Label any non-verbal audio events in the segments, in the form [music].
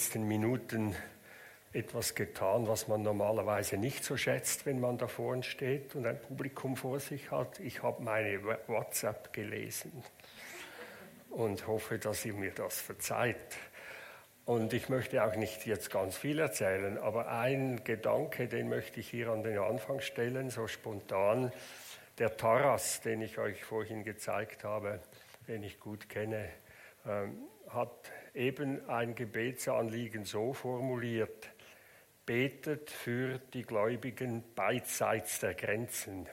letzten Minuten etwas getan, was man normalerweise nicht so schätzt, wenn man da vorne steht und ein Publikum vor sich hat. Ich habe meine WhatsApp gelesen und hoffe, dass ihr mir das verzeiht. Und ich möchte auch nicht jetzt ganz viel erzählen, aber ein Gedanke, den möchte ich hier an den Anfang stellen, so spontan. Der Taras, den ich euch vorhin gezeigt habe, den ich gut kenne, ähm, hat eben ein Gebetsanliegen so formuliert, betet für die Gläubigen beidseits der Grenzen.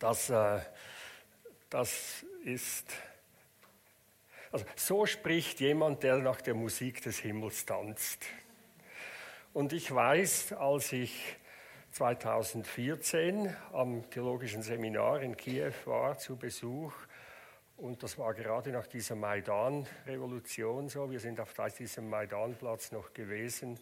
Das, äh, das ist, also so spricht jemand, der nach der Musik des Himmels tanzt. Und ich weiß, als ich 2014 am Theologischen Seminar in Kiew war zu Besuch, und das war gerade nach dieser Maidan-Revolution so. Wir sind auf diesem Maidanplatz noch gewesen.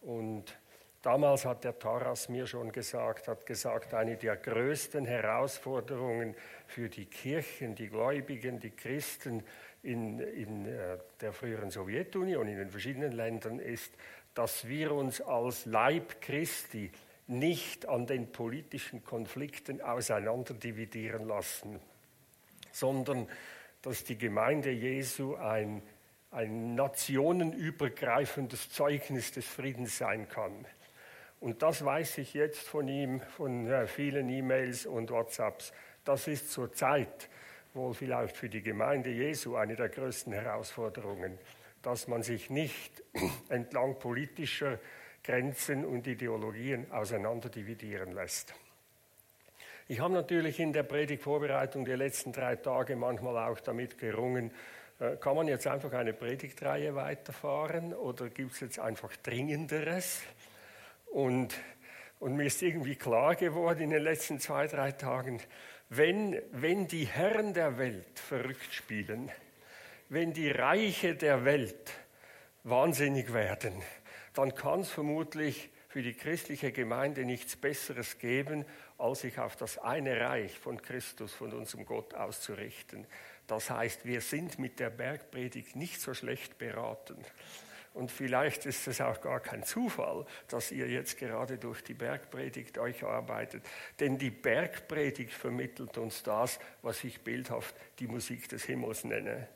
Und damals hat der Taras mir schon gesagt, hat gesagt, eine der größten Herausforderungen für die Kirchen, die Gläubigen, die Christen in, in äh, der früheren Sowjetunion, in den verschiedenen Ländern ist, dass wir uns als Leib Christi nicht an den politischen Konflikten auseinanderdividieren lassen sondern dass die Gemeinde Jesu ein, ein nationenübergreifendes Zeugnis des Friedens sein kann. Und das weiß ich jetzt von ihm, von vielen E-Mails und WhatsApps. Das ist zurzeit wohl vielleicht für die Gemeinde Jesu eine der größten Herausforderungen, dass man sich nicht [clears throat] entlang politischer Grenzen und Ideologien auseinanderdividieren lässt. Ich habe natürlich in der Predigtvorbereitung der letzten drei Tage manchmal auch damit gerungen, äh, kann man jetzt einfach eine Predigtreihe weiterfahren oder gibt es jetzt einfach Dringenderes? Und, und mir ist irgendwie klar geworden in den letzten zwei, drei Tagen, wenn, wenn die Herren der Welt verrückt spielen, wenn die Reiche der Welt wahnsinnig werden, dann kann es vermutlich für die christliche Gemeinde nichts Besseres geben, als sich auf das eine Reich von Christus, von unserem Gott auszurichten. Das heißt, wir sind mit der Bergpredigt nicht so schlecht beraten. Und vielleicht ist es auch gar kein Zufall, dass ihr jetzt gerade durch die Bergpredigt euch arbeitet. Denn die Bergpredigt vermittelt uns das, was ich bildhaft die Musik des Himmels nenne.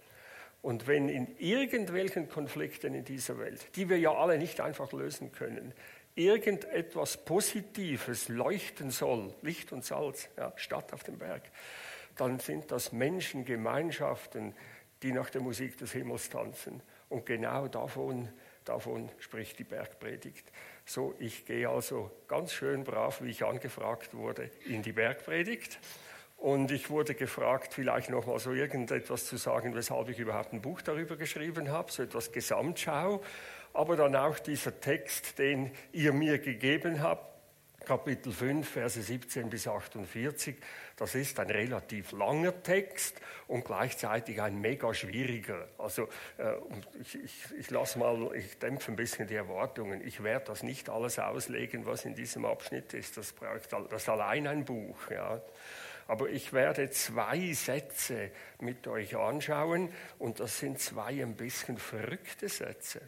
Und wenn in irgendwelchen Konflikten in dieser Welt, die wir ja alle nicht einfach lösen können, irgendetwas Positives leuchten soll, Licht und Salz, ja, Stadt auf dem Berg, dann sind das Menschengemeinschaften, die nach der Musik des Himmels tanzen. Und genau davon, davon spricht die Bergpredigt. So, ich gehe also ganz schön brav, wie ich angefragt wurde, in die Bergpredigt. Und ich wurde gefragt, vielleicht noch mal so irgendetwas zu sagen, weshalb ich überhaupt ein Buch darüber geschrieben habe, so etwas Gesamtschau aber dann auch dieser Text, den ihr mir gegeben habt, Kapitel 5, Verse 17 bis 48. Das ist ein relativ langer Text und gleichzeitig ein mega schwieriger. Also äh, ich, ich, ich lasse mal, ich dämpfe ein bisschen die Erwartungen. Ich werde das nicht alles auslegen, was in diesem Abschnitt ist. Das braucht das allein ein Buch. Ja. Aber ich werde zwei Sätze mit euch anschauen und das sind zwei ein bisschen verrückte Sätze.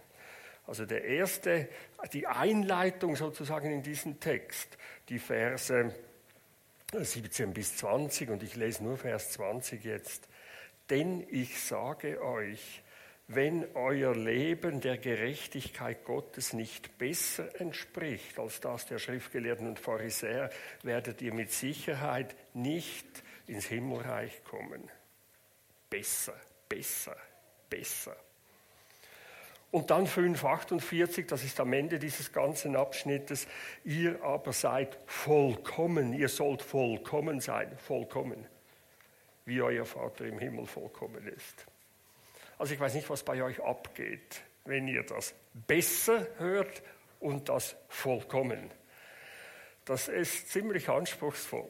Also der erste, die Einleitung sozusagen in diesen Text, die Verse 17 bis 20 und ich lese nur Vers 20 jetzt. Denn ich sage euch, wenn euer Leben der Gerechtigkeit Gottes nicht besser entspricht als das der Schriftgelehrten und Pharisäer, werdet ihr mit Sicherheit nicht ins Himmelreich kommen. Besser, besser, besser. Und dann 5,48, das ist am Ende dieses ganzen Abschnittes, ihr aber seid vollkommen, ihr sollt vollkommen sein, vollkommen, wie euer Vater im Himmel vollkommen ist. Also ich weiß nicht, was bei euch abgeht, wenn ihr das besser hört und das vollkommen. Das ist ziemlich anspruchsvoll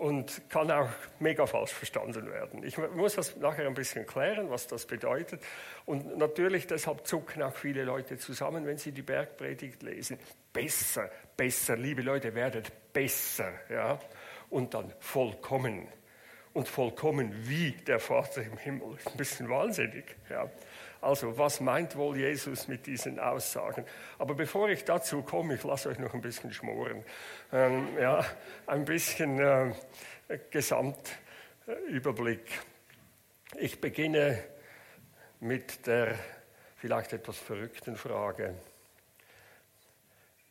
und kann auch mega falsch verstanden werden. Ich muss das nachher ein bisschen klären, was das bedeutet. Und natürlich, deshalb zucken auch viele Leute zusammen, wenn sie die Bergpredigt lesen. Besser, besser, liebe Leute, werdet besser. Ja? Und dann vollkommen. Und vollkommen wie der Vater im Himmel. Ein bisschen wahnsinnig. Ja? Also, was meint wohl Jesus mit diesen Aussagen? Aber bevor ich dazu komme, ich lasse euch noch ein bisschen schmoren. Ähm, ja, ein bisschen äh, Gesamtüberblick. Ich beginne mit der vielleicht etwas verrückten Frage.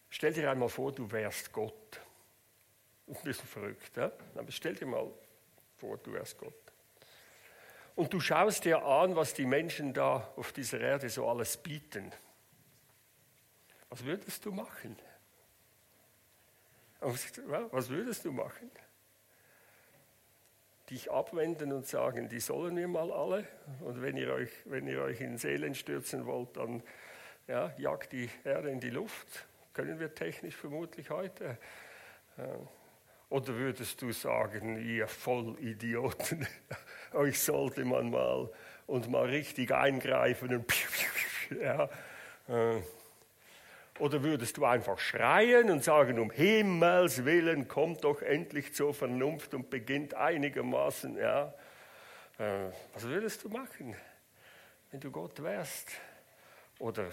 Stell dir einmal vor, du wärst Gott. Ein bisschen verrückt, ja? aber stell dir mal vor, du wärst Gott. Und du schaust dir an, was die Menschen da auf dieser Erde so alles bieten. Was würdest du machen? Was würdest du machen? Dich abwenden und sagen, die sollen wir mal alle. Und wenn ihr euch, wenn ihr euch in Seelen stürzen wollt, dann ja, jagt die Erde in die Luft. Können wir technisch vermutlich heute. Oder würdest du sagen, ihr Vollidioten, [laughs] euch sollte man mal und mal richtig eingreifen und ja. Äh. Oder würdest du einfach schreien und sagen, um Himmels Willen, kommt doch endlich zur Vernunft und beginnt einigermaßen, ja. Äh, was würdest du machen, wenn du Gott wärst? Oder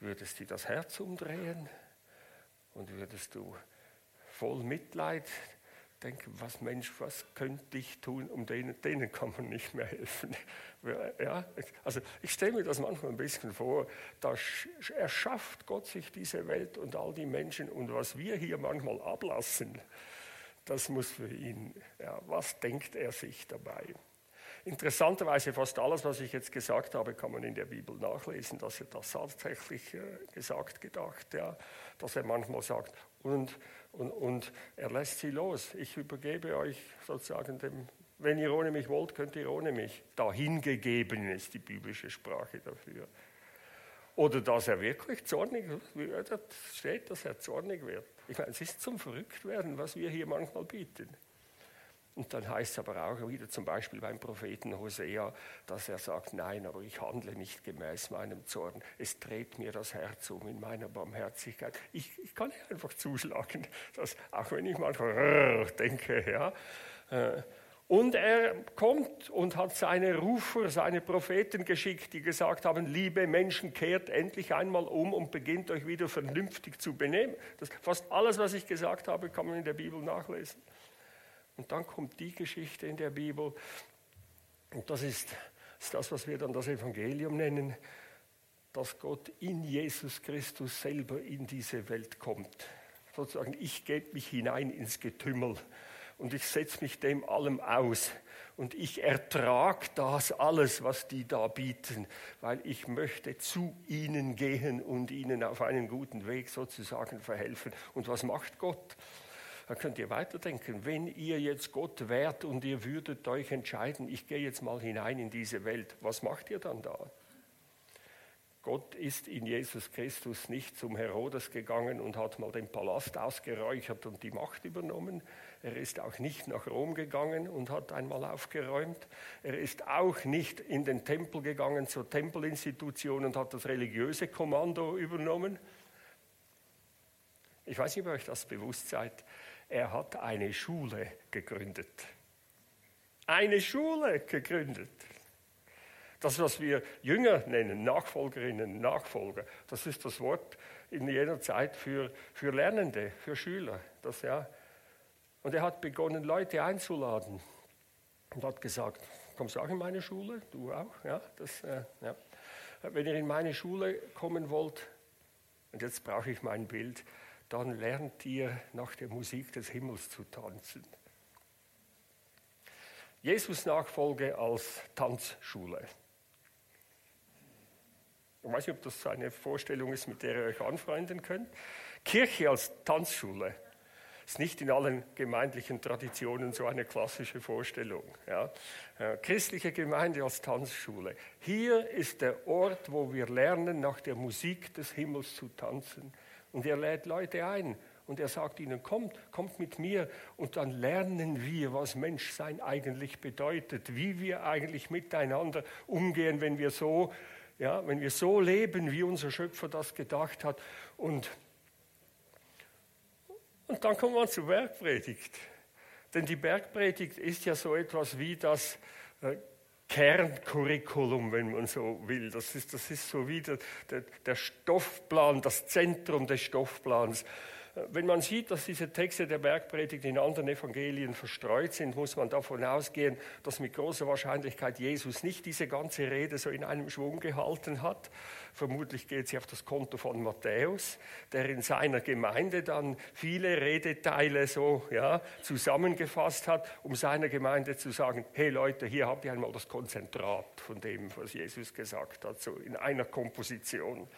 würdest du das Herz umdrehen und würdest du voll Mitleid denken, was Mensch, was könnte ich tun, um denen, denen kann man nicht mehr helfen. Ja, also ich stelle mir das manchmal ein bisschen vor, da erschafft Gott sich diese Welt und all die Menschen und was wir hier manchmal ablassen, das muss für ihn, ja, was denkt er sich dabei? Interessanterweise fast alles, was ich jetzt gesagt habe, kann man in der Bibel nachlesen, dass er das tatsächlich äh, gesagt, gedacht, ja, dass er manchmal sagt, und, und, und er lässt sie los. Ich übergebe euch sozusagen dem, wenn ihr ohne mich wollt, könnt ihr ohne mich. Dahingegeben ist die biblische Sprache dafür. Oder dass er wirklich zornig wird, steht, dass er zornig wird. Ich meine, es ist zum Verrücktwerden, was wir hier manchmal bieten. Und dann heißt es aber auch wieder zum Beispiel beim Propheten Hosea, dass er sagt, nein, aber ich handle nicht gemäß meinem Zorn. Es dreht mir das Herz um in meiner Barmherzigkeit. Ich, ich kann einfach zuschlagen, dass, auch wenn ich manchmal denke, ja. Äh, und er kommt und hat seine Rufer, seine Propheten geschickt, die gesagt haben, liebe Menschen, kehrt endlich einmal um und beginnt euch wieder vernünftig zu benehmen. Das, fast alles, was ich gesagt habe, kann man in der Bibel nachlesen. Und dann kommt die Geschichte in der Bibel, und das ist, ist das, was wir dann das Evangelium nennen, dass Gott in Jesus Christus selber in diese Welt kommt. Sozusagen, ich gebe mich hinein ins Getümmel und ich setze mich dem allem aus und ich ertrage das alles, was die da bieten, weil ich möchte zu ihnen gehen und ihnen auf einen guten Weg sozusagen verhelfen. Und was macht Gott? Da könnt ihr weiterdenken. Wenn ihr jetzt Gott wärt und ihr würdet euch entscheiden, ich gehe jetzt mal hinein in diese Welt, was macht ihr dann da? Gott ist in Jesus Christus nicht zum Herodes gegangen und hat mal den Palast ausgeräuchert und die Macht übernommen. Er ist auch nicht nach Rom gegangen und hat einmal aufgeräumt. Er ist auch nicht in den Tempel gegangen zur Tempelinstitution und hat das religiöse Kommando übernommen. Ich weiß nicht, ob euch das bewusst seid. Er hat eine Schule gegründet. Eine Schule gegründet. Das, was wir Jünger nennen, Nachfolgerinnen, Nachfolger, das ist das Wort in jener Zeit für, für Lernende, für Schüler. Das, ja. Und er hat begonnen, Leute einzuladen und hat gesagt, kommst du auch in meine Schule? Du auch? Ja, das, äh, ja. Wenn ihr in meine Schule kommen wollt, und jetzt brauche ich mein Bild, dann lernt ihr nach der Musik des Himmels zu tanzen. Jesus Nachfolge als Tanzschule. Ich weiß nicht, ob das eine Vorstellung ist, mit der ihr euch anfreunden könnt. Kirche als Tanzschule ist nicht in allen gemeindlichen Traditionen so eine klassische Vorstellung. Ja. Äh, christliche Gemeinde als Tanzschule. Hier ist der Ort, wo wir lernen, nach der Musik des Himmels zu tanzen. Und er lädt Leute ein und er sagt ihnen, kommt, kommt mit mir und dann lernen wir, was Menschsein eigentlich bedeutet, wie wir eigentlich miteinander umgehen, wenn wir so, ja, wenn wir so leben, wie unser Schöpfer das gedacht hat. Und, und dann kommt man zur Bergpredigt. Denn die Bergpredigt ist ja so etwas wie das äh, Kerncurriculum, wenn man so will. Das ist, das ist so wie der, der, der Stoffplan, das Zentrum des Stoffplans. Wenn man sieht, dass diese Texte der Bergpredigt in anderen Evangelien verstreut sind, muss man davon ausgehen, dass mit großer Wahrscheinlichkeit Jesus nicht diese ganze Rede so in einem Schwung gehalten hat. Vermutlich geht sie auf das Konto von Matthäus, der in seiner Gemeinde dann viele Redeteile so ja, zusammengefasst hat, um seiner Gemeinde zu sagen, hey Leute, hier habt ihr einmal das Konzentrat von dem, was Jesus gesagt hat, so in einer Komposition.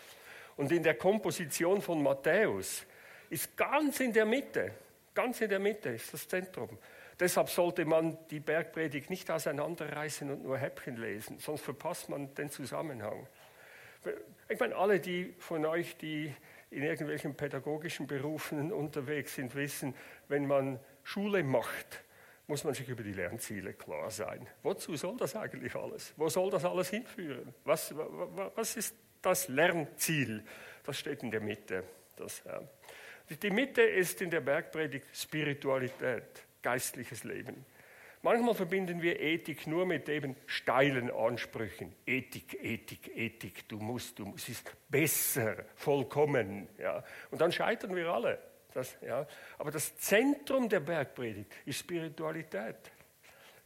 Und in der Komposition von Matthäus ist ganz in der Mitte. Ganz in der Mitte ist das Zentrum. Deshalb sollte man die Bergpredigt nicht auseinanderreißen und nur Häppchen lesen, sonst verpasst man den Zusammenhang. Ich meine, alle die von euch, die in irgendwelchen pädagogischen Berufen unterwegs sind, wissen, wenn man Schule macht, muss man sich über die Lernziele klar sein. Wozu soll das eigentlich alles? Wo soll das alles hinführen? Was, was ist das Lernziel? Das steht in der Mitte. Das, ja. Die Mitte ist in der Bergpredigt Spiritualität, geistliches Leben. Manchmal verbinden wir Ethik nur mit eben steilen Ansprüchen. Ethik, Ethik, Ethik, du musst, du musst, es ist besser, vollkommen. Ja. Und dann scheitern wir alle. Das, ja. Aber das Zentrum der Bergpredigt ist Spiritualität,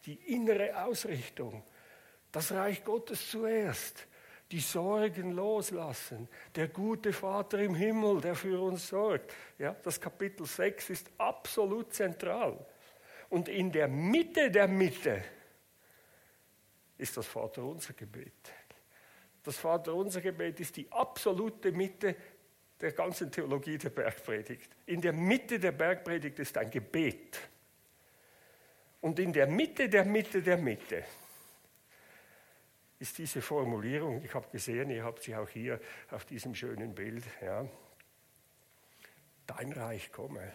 die innere Ausrichtung, das Reich Gottes zuerst die Sorgen loslassen. Der gute Vater im Himmel, der für uns sorgt. Ja, das Kapitel 6 ist absolut zentral. Und in der Mitte der Mitte ist das Vaterunser Gebet. Das Vaterunser Gebet ist die absolute Mitte der ganzen Theologie der Bergpredigt. In der Mitte der Bergpredigt ist ein Gebet. Und in der Mitte der Mitte der Mitte ist diese Formulierung, ich habe gesehen, ihr habt sie auch hier auf diesem schönen Bild, ja. Dein Reich komme,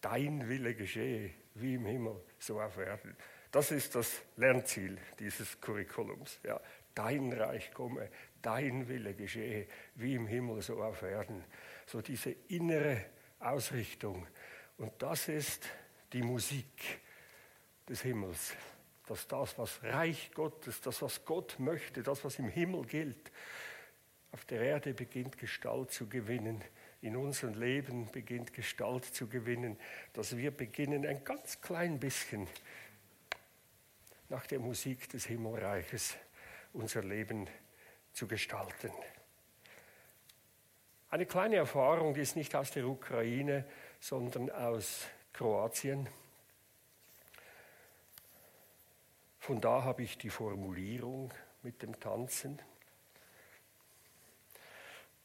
dein Wille geschehe, wie im Himmel, so auf Erden. Das ist das Lernziel dieses Curriculums. Ja. Dein Reich komme, dein Wille geschehe, wie im Himmel, so auf Erden. So diese innere Ausrichtung. Und das ist die Musik des Himmels dass das, was Reich Gottes, das, was Gott möchte, das, was im Himmel gilt, auf der Erde beginnt Gestalt zu gewinnen, in unserem Leben beginnt Gestalt zu gewinnen, dass wir beginnen ein ganz klein bisschen nach der Musik des Himmelreiches unser Leben zu gestalten. Eine kleine Erfahrung, die ist nicht aus der Ukraine, sondern aus Kroatien. Von da habe ich die Formulierung mit dem Tanzen.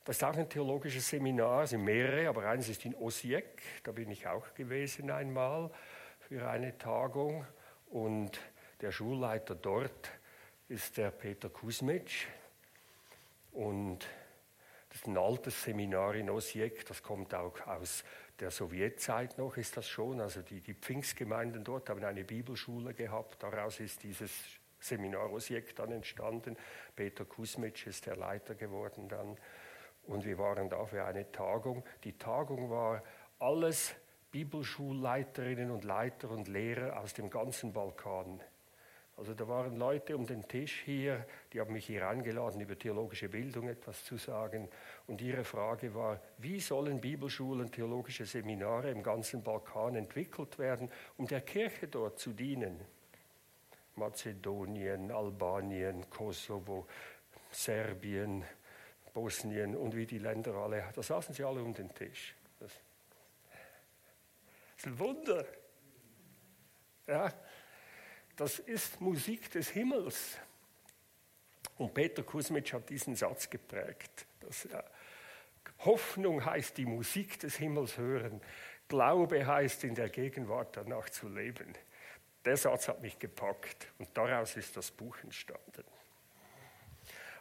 Das ist auch ein theologisches Seminar, es sind mehrere, aber eines ist in Osijek, da bin ich auch gewesen einmal für eine Tagung. Und der Schulleiter dort ist der Peter Kuzmic. Und das ist ein altes Seminar in Osijek, das kommt auch aus der Sowjetzeit noch ist das schon. Also die, die Pfingstgemeinden dort haben eine Bibelschule gehabt. Daraus ist dieses Seminar Osijek dann entstanden. Peter Kusmitsch ist der Leiter geworden dann. Und wir waren da für eine Tagung. Die Tagung war alles Bibelschulleiterinnen und Leiter und Lehrer aus dem ganzen Balkan. Also da waren Leute um den Tisch hier, die haben mich hier eingeladen, über theologische Bildung etwas zu sagen. Und ihre Frage war, wie sollen Bibelschulen, theologische Seminare im ganzen Balkan entwickelt werden, um der Kirche dort zu dienen? Mazedonien, Albanien, Kosovo, Serbien, Bosnien und wie die Länder alle, da saßen sie alle um den Tisch. Das ist ein Wunder. Ja, das ist Musik des Himmels. Und Peter Kusmitsch hat diesen Satz geprägt. Dass, äh, Hoffnung heißt die Musik des Himmels hören. Glaube heißt in der Gegenwart danach zu leben. Der Satz hat mich gepackt und daraus ist das Buch entstanden.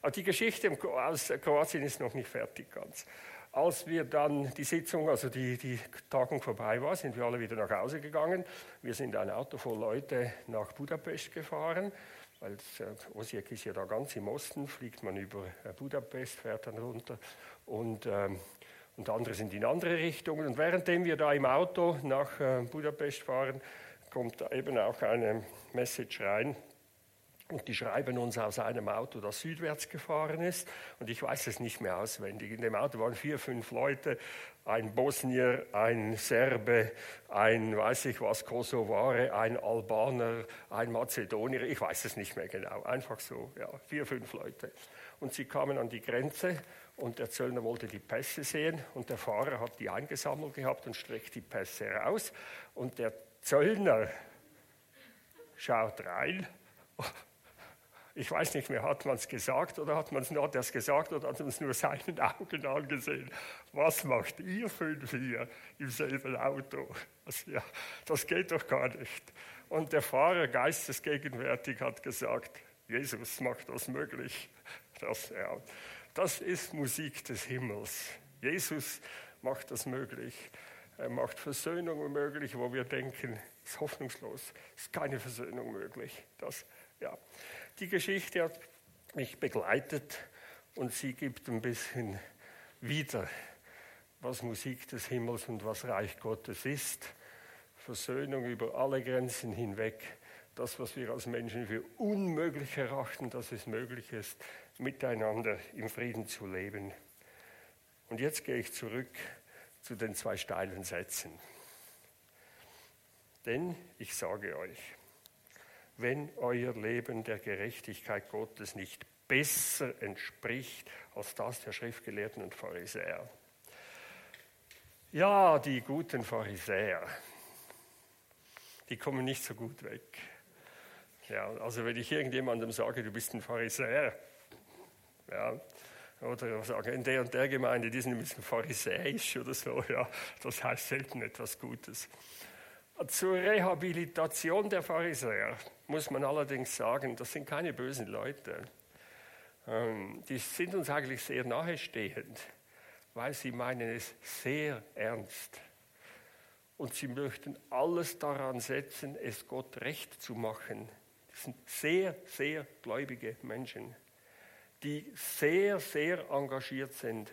Aber die Geschichte aus Kroatien ist noch nicht fertig ganz. Als wir dann die Sitzung, also die, die Tagung vorbei war, sind wir alle wieder nach Hause gegangen. Wir sind ein Auto voll Leute nach Budapest gefahren, weil äh, Osijek ist ja da ganz im Osten, fliegt man über äh, Budapest, fährt dann runter und, ähm, und andere sind in andere Richtungen. Und währenddem wir da im Auto nach äh, Budapest fahren, kommt eben auch eine Message rein Und die schreiben uns aus einem Auto, das südwärts gefahren ist. Und ich weiß es nicht mehr auswendig. In dem Auto waren vier, fünf Leute. Ein Bosnier, ein Serbe, ein, weiß ich was, Kosovare, ein Albaner, ein Mazedonier. Ich weiß es nicht mehr genau. Einfach so, ja, vier, fünf Leute. Und sie kamen an die Grenze und der Zöllner wollte die Pässe sehen. Und der Fahrer hat die eingesammelt gehabt und streckt die Pässe raus. Und der Zöllner schaut rein ich weiß nicht mehr, hat man es gesagt oder hat man es nur das gesagt oder hat man es nur seinen Augen angesehen? Was macht ihr fünf hier im selben Auto? Das, ja, das geht doch gar nicht. Und der Fahrer, geistesgegenwärtig, hat gesagt, Jesus macht das möglich. Das, ja, das ist Musik des Himmels. Jesus macht das möglich. Er macht Versöhnung möglich, wo wir denken, es ist hoffnungslos, es ist keine Versöhnung möglich. Das, ja. Die Geschichte hat mich begleitet und sie gibt ein bisschen wieder, was Musik des Himmels und was Reich Gottes ist. Versöhnung über alle Grenzen hinweg. Das, was wir als Menschen für unmöglich erachten, dass es möglich ist, miteinander im Frieden zu leben. Und jetzt gehe ich zurück zu den zwei steilen Sätzen. Denn ich sage euch, wenn euer Leben der Gerechtigkeit Gottes nicht besser entspricht als das der Schriftgelehrten und Pharisäer. Ja, die guten Pharisäer, die kommen nicht so gut weg. Ja, also wenn ich irgendjemandem sage, du bist ein Pharisäer, ja, oder sage, in der und der Gemeinde, die sind ein bisschen pharisäisch oder so, ja, das heißt selten etwas Gutes. Zur Rehabilitation der Pharisäer muss man allerdings sagen, das sind keine bösen Leute. Ähm, die sind uns eigentlich sehr nahestehend, weil sie meinen es sehr ernst. Und sie möchten alles daran setzen, es Gott recht zu machen. Das sind sehr, sehr gläubige Menschen, die sehr, sehr engagiert sind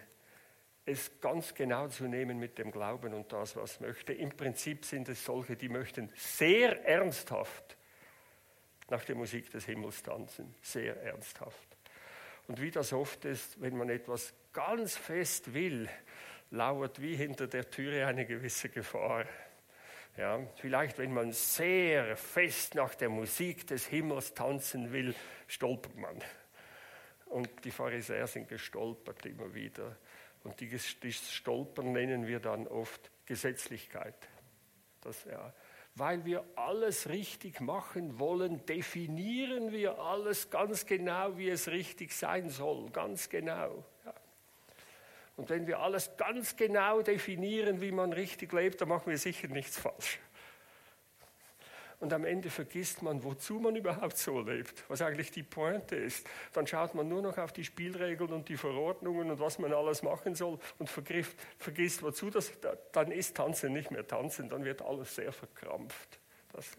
es ganz genau zu nehmen mit dem Glauben und das, was möchte. Im Prinzip sind es solche, die möchten sehr ernsthaft nach der Musik des Himmels tanzen, sehr ernsthaft. Und wie das oft ist, wenn man etwas ganz fest will, lauert wie hinter der Türe eine gewisse Gefahr. Ja, vielleicht, wenn man sehr fest nach der Musik des Himmels tanzen will, stolpert man. Und die Pharisäer sind gestolpert immer wieder. Und dieses Stolpern nennen wir dann oft Gesetzlichkeit. Das, ja, weil wir alles richtig machen wollen, definieren wir alles ganz genau, wie es richtig sein soll. Ganz genau. Ja. Und wenn wir alles ganz genau definieren, wie man richtig lebt, dann machen wir sicher nichts falsch und am Ende vergisst man, wozu man überhaupt so lebt, was eigentlich die Pointe ist. Dann schaut man nur noch auf die Spielregeln und die Verordnungen und was man alles machen soll und vergisst, vergisst wozu das, dann ist Tanzen nicht mehr Tanzen, dann wird alles sehr verkrampft. Das,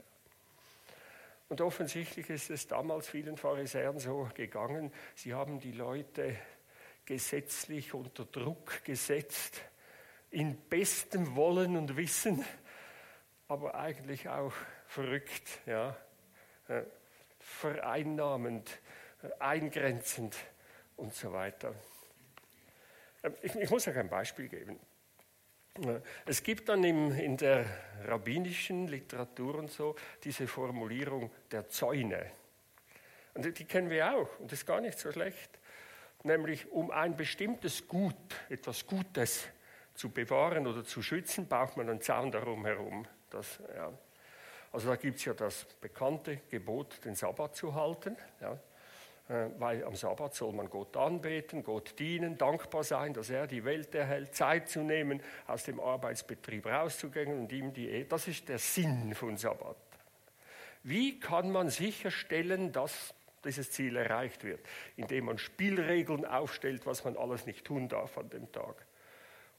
und offensichtlich ist es damals vielen Pharisäern so gegangen, sie haben die Leute gesetzlich unter Druck gesetzt, in bestem Wollen und Wissen, aber eigentlich auch verrückt, ja, äh, vereinnahmend, äh, eingrenzend und so weiter. Ähm, ich, ich muss euch ein Beispiel geben. Äh, es gibt dann im, in der rabbinischen Literatur und so diese Formulierung der Zäune. Und die kennen wir auch und das ist gar nicht so schlecht. Nämlich um ein bestimmtes Gut, etwas Gutes zu bewahren oder zu schützen, braucht man einen Zaun darum herum. Das, ja. Also da gibt es ja das bekannte Gebot, den Sabbat zu halten, ja, äh, weil am Sabbat soll man Gott anbeten, Gott dienen, dankbar sein, dass er die Welt erhält, Zeit zu nehmen, aus dem Arbeitsbetrieb rauszugehen und ihm die, das ist der Sinn von Sabbat. Wie kann man sicherstellen, dass dieses Ziel erreicht wird? Indem man Spielregeln aufstellt, was man alles nicht tun darf an dem Tag.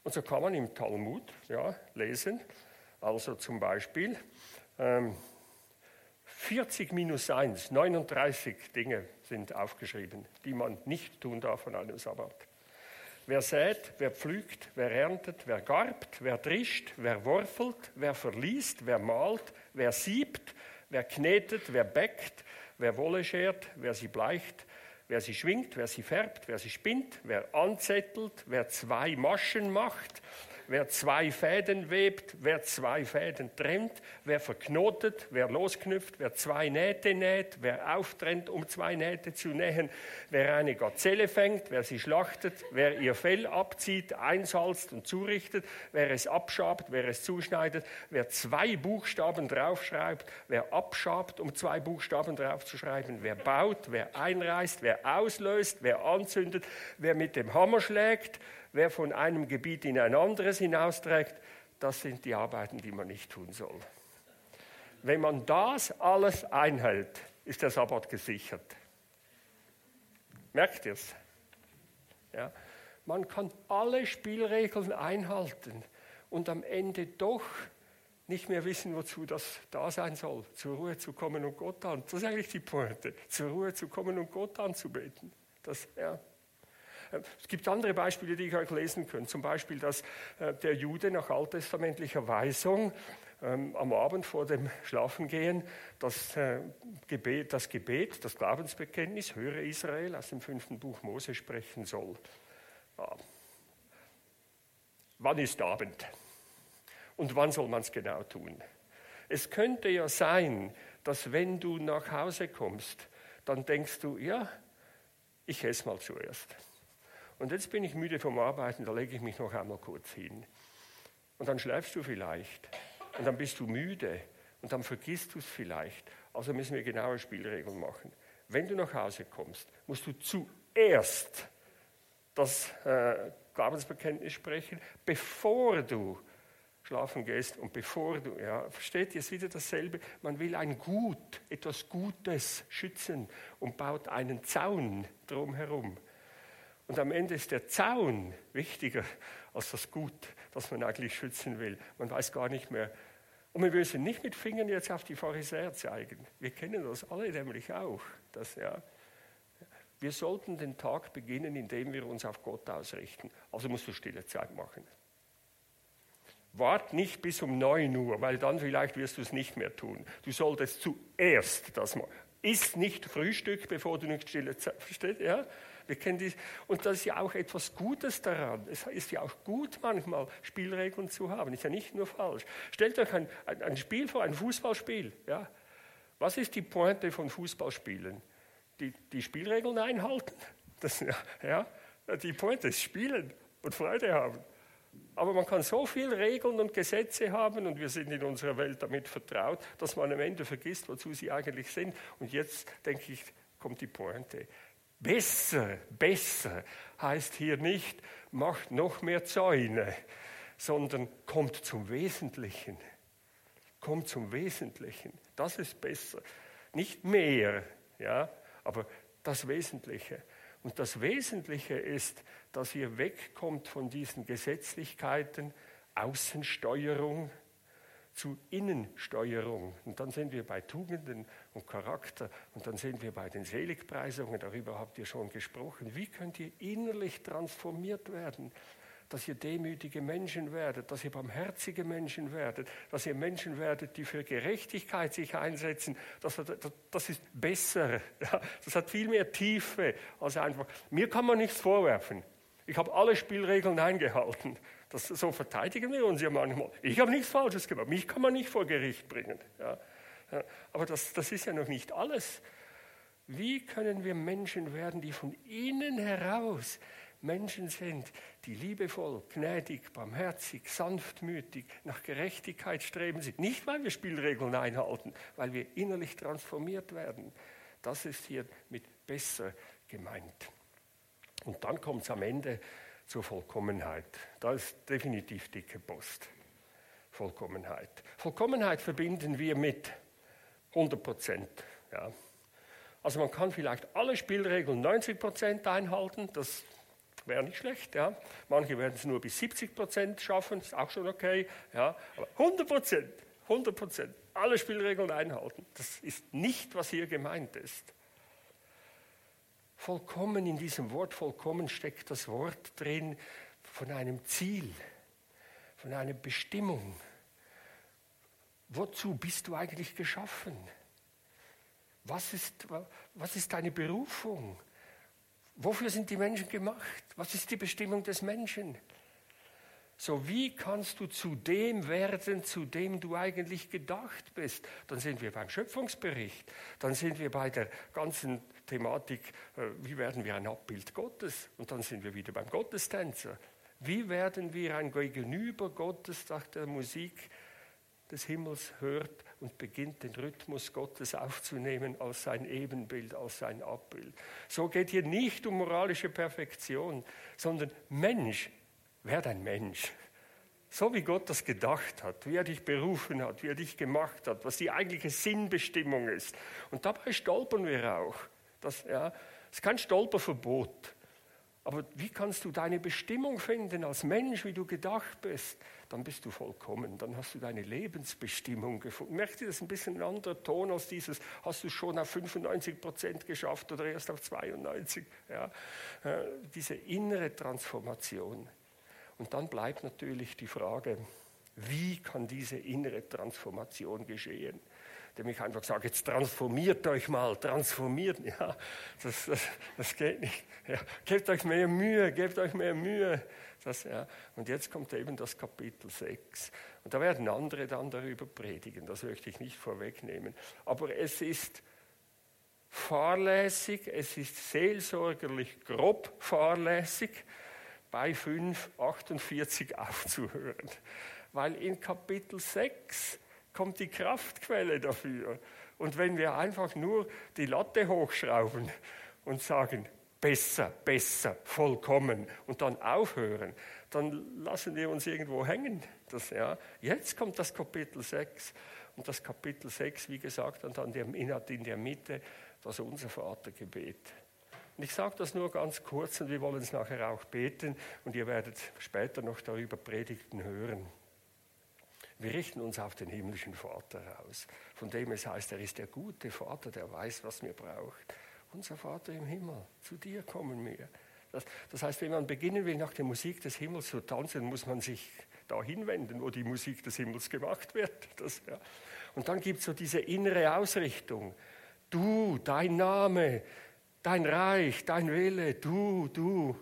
Und so kann man im Talmud ja, lesen, also zum Beispiel, 40 ähm, minus 1, 39 Dinge sind aufgeschrieben, die man nicht tun darf an einem Sabbat. Wer sät, wer pflügt, wer erntet, wer garbt, wer drischt, wer worfelt, wer verliest, wer malt, wer siebt, wer knetet, wer bäckt, wer Wolle schert, wer sie bleicht, wer sie schwingt, wer sie färbt, wer sie spinnt, wer anzettelt, wer zwei Maschen macht, wer zwei Fäden webt, wer zwei Fäden trennt, wer verknotet, wer losknüpft, wer zwei Nähte näht, wer auftrennt, um zwei Nähte zu nähen, wer eine Gazelle fängt, wer sie schlachtet, wer ihr Fell abzieht, einsalzt und zurichtet, wer es abschabt, wer es zuschneidet, wer zwei Buchstaben draufschreibt, wer abschabt, um zwei Buchstaben draufzuschreiben, wer baut, wer einreißt, wer auslöst, wer anzündet, wer mit dem Hammer schlägt, wer von einem Gebiet in ein anderes hinausträgt, das sind die Arbeiten, die man nicht tun soll. Wenn man das alles einhält, ist der Sabbat gesichert. Merkt ihr es? Ja? Man kann alle Spielregeln einhalten und am Ende doch nicht mehr wissen, wozu das da sein soll. Zur Ruhe zu kommen und Gott an. Das ist eigentlich die Pointe. Zur Ruhe zu kommen und Gott anzubeten. Das, ja. Es gibt andere Beispiele, die ich euch lesen könnte. Zum Beispiel, dass äh, der Jude nach alttestamentlicher Weisung ähm, am Abend vor dem Schlafengehen das, äh, Gebet, das Gebet, das Glaubensbekenntnis, höre Israel, aus dem fünften Buch Mose sprechen soll. Wann ist Abend? Und wann soll man es genau tun? Es könnte ja sein, dass wenn du nach Hause kommst, dann denkst du, ja, ich esse mal zuerst. Und jetzt bin ich müde vom Arbeiten, da lege ich mich noch einmal kurz hin. Und dann schläfst du vielleicht. Und dann bist du müde. Und dann vergisst du es vielleicht. Also müssen wir genaue Spielregeln machen. Wenn du nach Hause kommst, musst du zuerst das äh, Glaubensbekenntnis sprechen, bevor du schlafen gehst und bevor du, ja, versteht ihr, es wieder dasselbe. Man will ein Gut, etwas Gutes schützen und baut einen Zaun drumherum. Und am Ende ist der Zaun wichtiger als das Gut, das man eigentlich schützen will. Man weiß gar nicht mehr. Und wir müssen nicht mit Fingern jetzt auf die Pharisäer zeigen. Wir kennen das alle nämlich auch. Dass, ja, wir sollten den Tag beginnen, indem wir uns auf Gott ausrichten. Also musst du stille Zeit machen. Wart nicht bis um 9 Uhr, weil dann vielleicht wirst du es nicht mehr tun. Du solltest zuerst das machen. Isst nicht Frühstück, bevor du nicht stille Zeit. Versteht? Ja? Wir kennen dies, und das ist ja auch etwas Gutes daran. Es ist ja auch gut, manchmal Spielregeln zu haben. Ist ja nicht nur falsch. Stellt euch ein, ein Spiel vor, ein Fußballspiel. Ja? Was ist die Pointe von Fußballspielen? Die, die Spielregeln einhalten. Das, ja, die Pointe ist Spielen und Freude haben. Aber man kann so viele Regeln und Gesetze haben und wir sind in unserer Welt damit vertraut, dass man am Ende vergisst, wozu sie eigentlich sind. Und jetzt, denke ich, kommt die Pointe. Besser, besser heißt hier nicht, macht noch mehr Zäune, sondern kommt zum Wesentlichen. Kommt zum Wesentlichen. Das ist besser. Nicht mehr, ja, aber das Wesentliche. Und das Wesentliche ist, dass ihr wegkommt von diesen Gesetzlichkeiten, Außensteuerung, zu Innensteuerung. Und dann sind wir bei Tugenden und Charakter und dann sind wir bei den Seligpreisungen, darüber habt ihr schon gesprochen. Wie könnt ihr innerlich transformiert werden? Dass ihr demütige Menschen werdet, dass ihr barmherzige Menschen werdet, dass ihr Menschen werdet, die für Gerechtigkeit sich einsetzen. Das, das ist besser. [laughs] Das hat viel mehr Tiefe als einfach. Mir kann man nichts vorwerfen. Ich habe alle Spielregeln eingehalten. Das, so verteidigen wir uns ja manchmal. Ich habe nichts Falsches gemacht. Mich kann man nicht vor Gericht bringen. Ja. Aber das, das ist ja noch nicht alles. Wie können wir Menschen werden, die von innen heraus Menschen sind, die liebevoll, gnädig, barmherzig, sanftmütig, nach Gerechtigkeit streben sind. Nicht, weil wir Spielregeln einhalten, weil wir innerlich transformiert werden. Das ist hier mit besser gemeint. Und dann kommt es am Ende zur Vollkommenheit. Da ist definitiv dicke Post. Vollkommenheit. Vollkommenheit verbinden wir mit 100 Prozent. Ja. Also man kann vielleicht alle Spielregeln 90 Prozent einhalten, das wäre nicht schlecht. Ja. Manche werden es nur bis 70 Prozent schaffen, ist auch schon okay. Ja. Aber 100 Prozent, 100 Prozent, alle Spielregeln einhalten, das ist nicht, was hier gemeint ist. Vollkommen in diesem Wort vollkommen steckt das Wort drin von einem Ziel, von einer Bestimmung. Wozu bist du eigentlich geschaffen? Was ist, was ist deine Berufung? Wofür sind die Menschen gemacht? Was ist die Bestimmung des Menschen? So, wie kannst du zu dem werden, zu dem du eigentlich gedacht bist? Dann sind wir beim Schöpfungsbericht, dann sind wir bei der ganzen Thematik, äh, wie werden wir ein Abbild Gottes? Und dann sind wir wieder beim Gottestänzer. Wie werden wir ein Gegenüber Gottes, sagt der Musik des Himmels hört und beginnt den Rhythmus Gottes aufzunehmen als sein Ebenbild, als sein Abbild. So geht hier nicht um moralische Perfektion, sondern Mensch werde ein Mensch. So wie Gott das gedacht hat, wie er dich berufen hat, wie er dich gemacht hat, was die eigentliche Sinnbestimmung ist. Und dabei stolpern wir auch. Das ja, ist kein Stolperverbot. Aber wie kannst du deine Bestimmung finden als Mensch, wie du gedacht bist? Dann bist du vollkommen, dann hast du deine Lebensbestimmung gefunden. Merkt ihr, das ist ein bisschen ein anderer Ton als dieses, hast du schon auf 95 Prozent geschafft oder erst auf 92? Ja, äh, diese innere Transformation. Und dann bleibt natürlich die Frage, wie kann diese innere Transformation geschehen? Dem ich einfach sage, jetzt transformiert euch mal, transformiert. Ja, das, das, das geht nicht. Ja, gebt euch mehr Mühe, gebt euch mehr Mühe. Das, ja. Und jetzt kommt eben das Kapitel 6. Und da werden andere dann darüber predigen, das möchte ich nicht vorwegnehmen. Aber es ist fahrlässig, es ist seelsorgerlich grob fahrlässig, bei 5,48 aufzuhören. Weil in Kapitel 6 kommt die Kraftquelle dafür. Und wenn wir einfach nur die Latte hochschrauben und sagen, besser, besser, vollkommen und dann aufhören, dann lassen wir uns irgendwo hängen. Das, ja. Jetzt kommt das Kapitel 6 und das Kapitel 6, wie gesagt, und dann in der Mitte das Unser Vatergebet. Und ich sage das nur ganz kurz und wir wollen es nachher auch beten und ihr werdet später noch darüber Predigten hören. Wir richten uns auf den himmlischen Vater aus, von dem es heißt, er ist der gute Vater, der weiß, was mir braucht. Unser Vater im Himmel, zu dir kommen wir. Das, das, heißt, wenn man beginnen will, nach der Musik des Himmels zu tanzen, muss man sich da hinwenden, wo die Musik des Himmels gemacht wird. Das, ja. Und dann gibt es so diese innere Ausrichtung. Du, dein Name, dein Reich, dein Wille, du, du.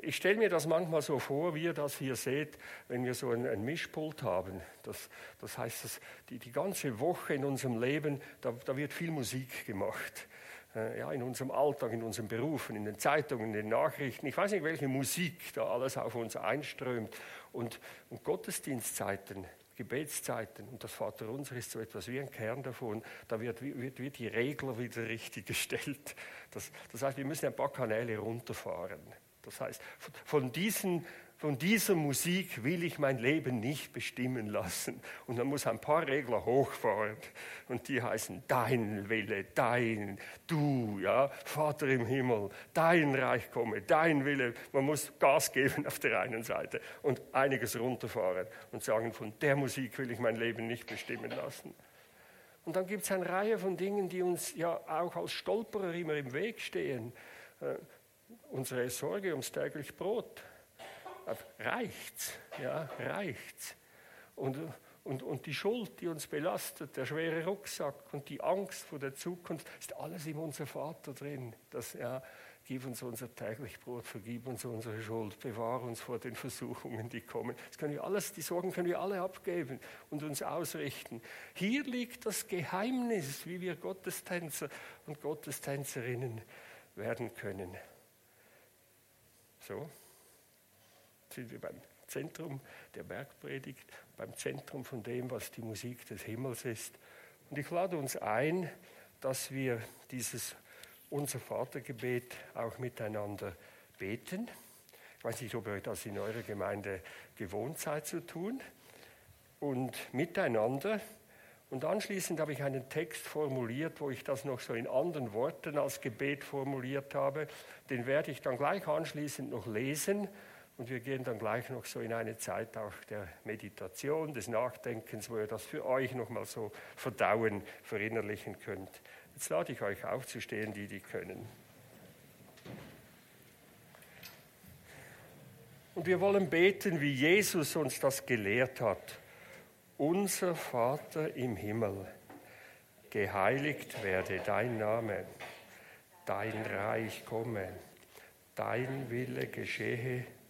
Ich stelle mir das manchmal so vor, wie ihr das hier seht, wenn wir so ein, ein Mischpult haben. Das, das heißt, dass die, die ganze Woche in unserem Leben, da, da wird viel Musik gemacht. Äh, ja, in unserem Alltag, in unseren Berufen, in den Zeitungen, in den Nachrichten. Ich weiß nicht, welche Musik da alles auf uns einströmt. Und, und Gottesdienstzeiten, Gebetszeiten und das Vaterunser ist so etwas wie ein Kern davon. Da wird, wird, wird die Regler wieder richtig [laughs] gestellt. Das, das heißt, wir müssen ein paar Kanäle runterfahren. Das heißt, von diesen von dieser Musik will ich mein Leben nicht bestimmen lassen. Und man muss ein paar Regler hochfahren. Und die heißen dein Wille, dein, du, ja, Vater im Himmel, dein Reich komme, dein Wille. Man muss Gas geben auf der einen Seite und einiges runterfahren und sagen, von der Musik will ich mein Leben nicht bestimmen lassen. Und dann gibt es eine Reihe von Dingen, die uns ja auch als Stolperer immer im Weg stehen. Äh, unsere Sorge ums täglich Brot reicht's, ja, reicht's. Und, und, und die Schuld, die uns belastet, der schwere Rucksack und die Angst vor der Zukunft, ist alles in unser Vater drin. Das, ja, gib uns unser täglich Brot, vergib uns unsere Schuld, bewahre uns vor den Versuchungen, die kommen. Das können wir alles, die Sorgen können wir alle abgeben und uns ausrichten. Hier liegt das Geheimnis, wie wir Gottestänzer und Gottestänzerinnen werden können. So sind wir beim Zentrum der Bergpredigt, beim Zentrum von dem, was die Musik des Himmels ist. Und ich lade uns ein, dass wir dieses Unser Vatergebet auch miteinander beten. Ich weiß nicht, ob ihr das in eurer Gemeinde gewohnt seid zu tun. Und miteinander. Und anschließend habe ich einen Text formuliert, wo ich das noch so in anderen Worten als Gebet formuliert habe. Den werde ich dann gleich anschließend noch lesen und wir gehen dann gleich noch so in eine Zeit auch der Meditation, des Nachdenkens, wo ihr das für euch nochmal so verdauen, verinnerlichen könnt. Jetzt lade ich euch aufzustehen, die die können. Und wir wollen beten, wie Jesus uns das gelehrt hat. Unser Vater im Himmel, geheiligt werde dein Name, dein Reich komme, dein Wille geschehe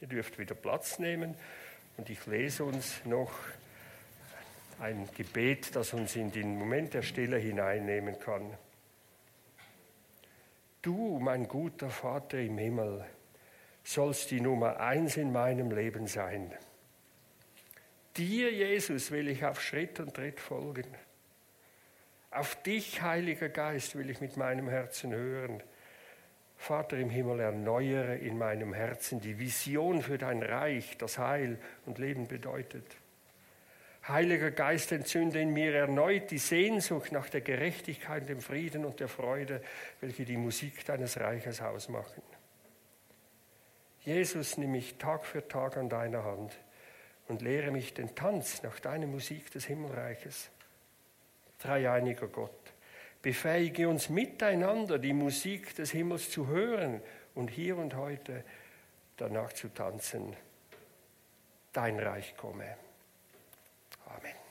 Ihr dürft wieder Platz nehmen und ich lese uns noch ein Gebet, das uns in den Moment der Stille hineinnehmen kann. Du, mein guter Vater im Himmel, sollst die Nummer eins in meinem Leben sein. Dir, Jesus, will ich auf Schritt und Tritt folgen. Auf dich, Heiliger Geist, will ich mit meinem Herzen hören. Vater im Himmel, erneuere in meinem Herzen die Vision für dein Reich, das Heil und Leben bedeutet. Heiliger Geist, entzünde in mir erneut die Sehnsucht nach der Gerechtigkeit, dem Frieden und der Freude, welche die Musik deines Reiches ausmachen. Jesus, nimm mich Tag für Tag an deiner Hand und lehre mich den Tanz nach deiner Musik des Himmelreiches. Dreieiniger Gott, befähige uns miteinander, die Musik des Himmels zu hören und hier und heute danach zu tanzen. Dein Reich komme. Amen.